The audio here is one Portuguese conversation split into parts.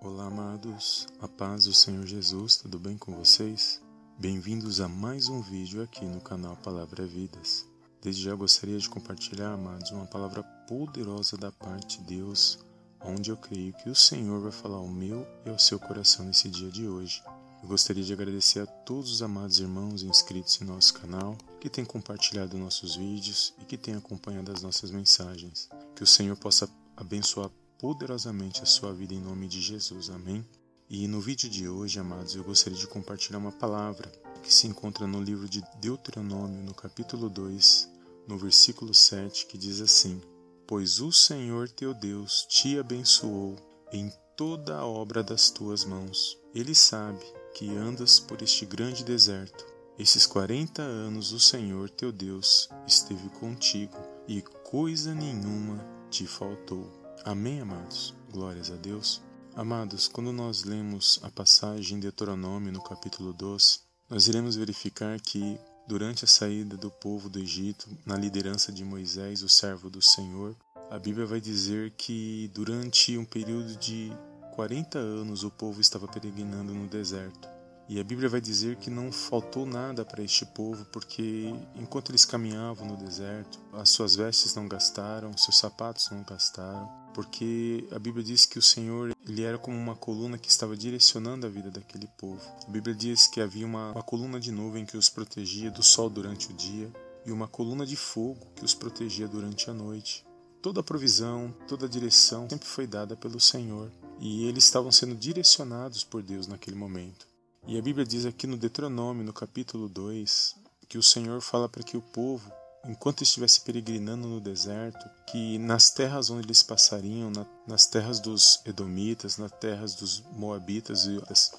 Olá, amados. A paz do Senhor Jesus, tudo bem com vocês? Bem-vindos a mais um vídeo aqui no canal Palavra Vidas. Desde já gostaria de compartilhar, amados, uma palavra poderosa da parte de Deus, onde eu creio que o Senhor vai falar ao meu e ao seu coração nesse dia de hoje. Eu gostaria de agradecer a todos os amados irmãos inscritos em nosso canal, que têm compartilhado nossos vídeos e que têm acompanhado as nossas mensagens. Que o Senhor possa abençoar poderosamente a sua vida em nome de Jesus. Amém? E no vídeo de hoje, amados, eu gostaria de compartilhar uma palavra que se encontra no livro de Deuteronômio, no capítulo 2, no versículo 7, que diz assim: Pois o Senhor teu Deus te abençoou em toda a obra das tuas mãos. Ele sabe que andas por este grande deserto. Esses quarenta anos o Senhor teu Deus esteve contigo e coisa nenhuma te faltou. Amém, amados? Glórias a Deus. Amados, quando nós lemos a passagem de Deuteronômio no capítulo 2, nós iremos verificar que durante a saída do povo do Egito, na liderança de Moisés, o servo do Senhor, a Bíblia vai dizer que durante um período de 40 anos o povo estava peregrinando no deserto. E a Bíblia vai dizer que não faltou nada para este povo, porque enquanto eles caminhavam no deserto, as suas vestes não gastaram, seus sapatos não gastaram, porque a Bíblia diz que o Senhor ele era como uma coluna que estava direcionando a vida daquele povo. A Bíblia diz que havia uma, uma coluna de nuvem que os protegia do sol durante o dia e uma coluna de fogo que os protegia durante a noite. Toda a provisão, toda a direção sempre foi dada pelo Senhor e eles estavam sendo direcionados por Deus naquele momento. E a Bíblia diz aqui no Deuteronômio, no capítulo 2, que o Senhor fala para que o povo, enquanto estivesse peregrinando no deserto, que nas terras onde eles passariam, na, nas terras dos Edomitas, nas terras dos Moabitas,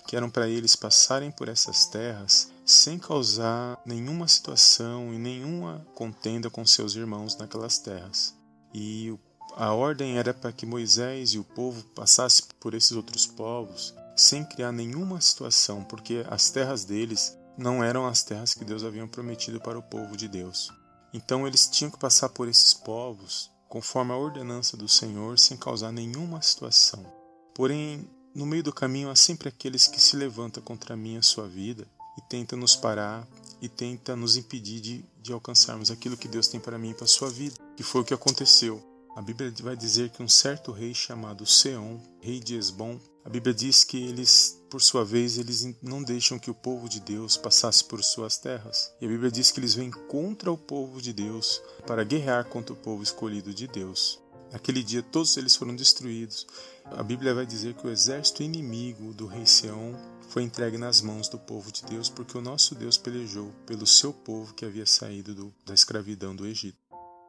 que eram para eles passarem por essas terras sem causar nenhuma situação e nenhuma contenda com seus irmãos naquelas terras. E a ordem era para que Moisés e o povo passassem por esses outros povos sem criar nenhuma situação, porque as terras deles não eram as terras que Deus havia prometido para o povo de Deus. Então eles tinham que passar por esses povos conforme a ordenança do Senhor, sem causar nenhuma situação. Porém, no meio do caminho há sempre aqueles que se levantam contra mim e a sua vida e tentam nos parar e tentam nos impedir de, de alcançarmos aquilo que Deus tem para mim e para a sua vida, que foi o que aconteceu. A Bíblia vai dizer que um certo rei chamado Seom, rei de Esbom, a Bíblia diz que eles, por sua vez, eles não deixam que o povo de Deus passasse por suas terras. E a Bíblia diz que eles vêm contra o povo de Deus para guerrear contra o povo escolhido de Deus. Naquele dia todos eles foram destruídos. A Bíblia vai dizer que o exército inimigo do rei Seom foi entregue nas mãos do povo de Deus, porque o nosso Deus pelejou pelo seu povo que havia saído do, da escravidão do Egito.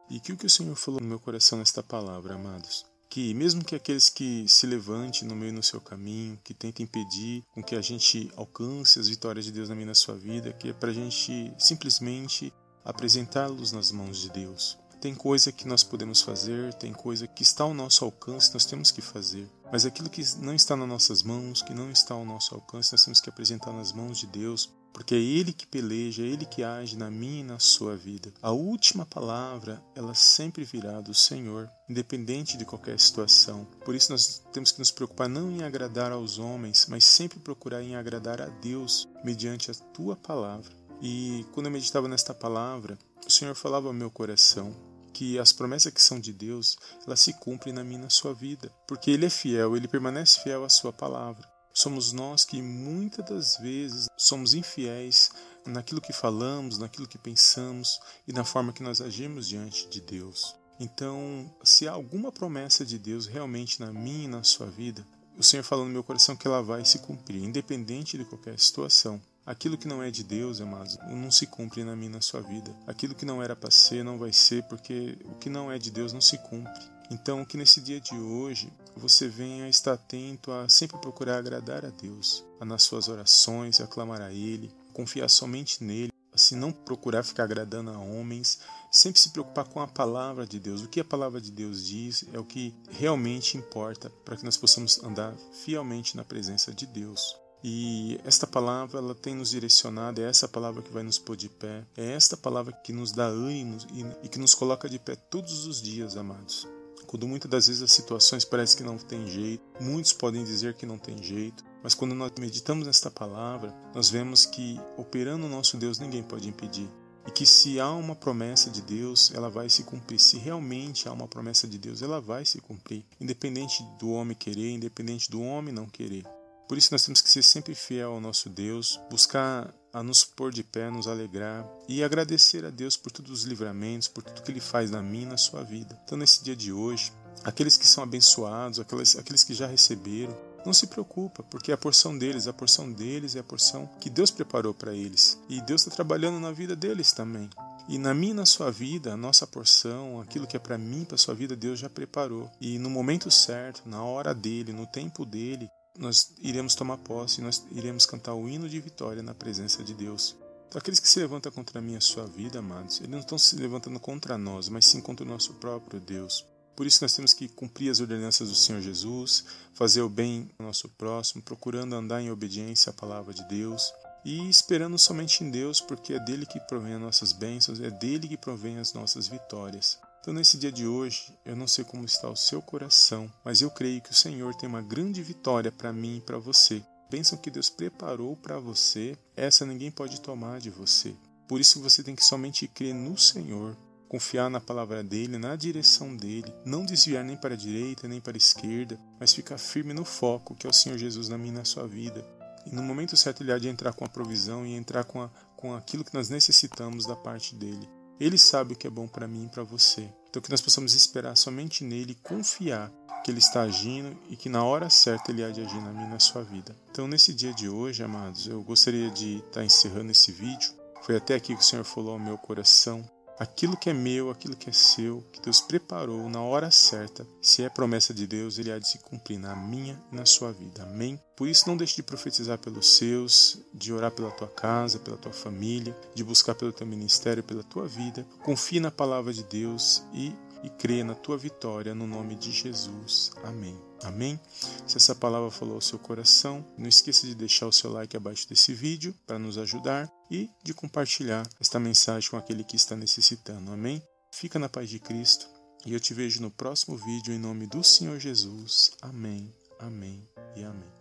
E que o que o Senhor falou no meu coração nesta palavra, amados? Que mesmo que aqueles que se levantem no meio do seu caminho, que tentem impedir com que a gente alcance as vitórias de Deus na minha na sua vida, que é para a gente simplesmente apresentá-los nas mãos de Deus. Tem coisa que nós podemos fazer, tem coisa que está ao nosso alcance, nós temos que fazer. Mas aquilo que não está nas nossas mãos, que não está ao nosso alcance, nós temos que apresentar nas mãos de Deus porque é Ele que peleja, é Ele que age na minha e na sua vida. A última palavra, ela sempre virá do Senhor, independente de qualquer situação. Por isso nós temos que nos preocupar não em agradar aos homens, mas sempre procurar em agradar a Deus mediante a tua palavra. E quando eu meditava nesta palavra, o Senhor falava ao meu coração que as promessas que são de Deus, elas se cumprem na minha na sua vida, porque Ele é fiel, Ele permanece fiel à sua palavra. Somos nós que muitas das vezes somos infiéis naquilo que falamos, naquilo que pensamos e na forma que nós agimos diante de Deus. Então, se há alguma promessa de Deus realmente na minha e na sua vida, o Senhor fala no meu coração que ela vai se cumprir, independente de qualquer situação. Aquilo que não é de Deus, amados, não se cumpre na minha na sua vida. Aquilo que não era para ser, não vai ser, porque o que não é de Deus não se cumpre. Então, que nesse dia de hoje você venha estar atento a sempre procurar agradar a Deus, a nas suas orações, aclamar a Ele, confiar somente nele, assim não procurar ficar agradando a homens, sempre se preocupar com a palavra de Deus. O que a palavra de Deus diz é o que realmente importa para que nós possamos andar fielmente na presença de Deus. E esta palavra ela tem nos direcionado, é essa palavra que vai nos pôr de pé, é esta palavra que nos dá ânimo e, e que nos coloca de pé todos os dias, amados quando muitas das vezes as situações parecem que não tem jeito, muitos podem dizer que não tem jeito, mas quando nós meditamos nesta palavra, nós vemos que operando o nosso Deus ninguém pode impedir. E que se há uma promessa de Deus, ela vai se cumprir. Se realmente há uma promessa de Deus, ela vai se cumprir, independente do homem querer, independente do homem não querer. Por isso nós temos que ser sempre fiel ao nosso Deus, buscar a nos pôr de pé, nos alegrar e agradecer a Deus por todos os livramentos, por tudo que Ele faz na minha e na sua vida. Então, nesse dia de hoje, aqueles que são abençoados, aqueles, aqueles que já receberam, não se preocupa, porque é a porção deles, a porção deles é a porção que Deus preparou para eles. E Deus está trabalhando na vida deles também. E na minha e na sua vida, a nossa porção, aquilo que é para mim, para sua vida, Deus já preparou. E no momento certo, na hora dele, no tempo dele, nós iremos tomar posse, nós iremos cantar o hino de vitória na presença de Deus. Então, aqueles que se levantam contra mim e a sua vida, amados, eles não estão se levantando contra nós, mas sim contra o nosso próprio Deus. Por isso nós temos que cumprir as ordenanças do Senhor Jesus, fazer o bem ao nosso próximo, procurando andar em obediência à palavra de Deus e esperando somente em Deus, porque é dele que provém as nossas bênçãos, é dele que provém as nossas vitórias. Então, nesse dia de hoje, eu não sei como está o seu coração, mas eu creio que o Senhor tem uma grande vitória para mim e para você. Bênção que Deus preparou para você, essa ninguém pode tomar de você. Por isso você tem que somente crer no Senhor, confiar na palavra dele, na direção dele, não desviar nem para a direita nem para a esquerda, mas ficar firme no foco que é o Senhor Jesus na minha e na sua vida. E no momento certo ele há de entrar com a provisão e entrar com, a, com aquilo que nós necessitamos da parte dele. Ele sabe o que é bom para mim e para você. Então que nós possamos esperar somente nele confiar que ele está agindo e que na hora certa ele há de agir na minha e na sua vida. Então nesse dia de hoje, amados, eu gostaria de estar encerrando esse vídeo. Foi até aqui que o Senhor falou ao meu coração aquilo que é meu, aquilo que é seu, que Deus preparou na hora certa, se é promessa de Deus, ele há de se cumprir na minha e na sua vida. Amém? Por isso, não deixe de profetizar pelos seus, de orar pela tua casa, pela tua família, de buscar pelo teu ministério, pela tua vida. Confie na palavra de Deus e e crê na tua vitória no nome de Jesus. Amém. Amém? Se essa palavra falou ao seu coração, não esqueça de deixar o seu like abaixo desse vídeo para nos ajudar e de compartilhar esta mensagem com aquele que está necessitando. Amém? Fica na paz de Cristo e eu te vejo no próximo vídeo em nome do Senhor Jesus. Amém, amém e amém.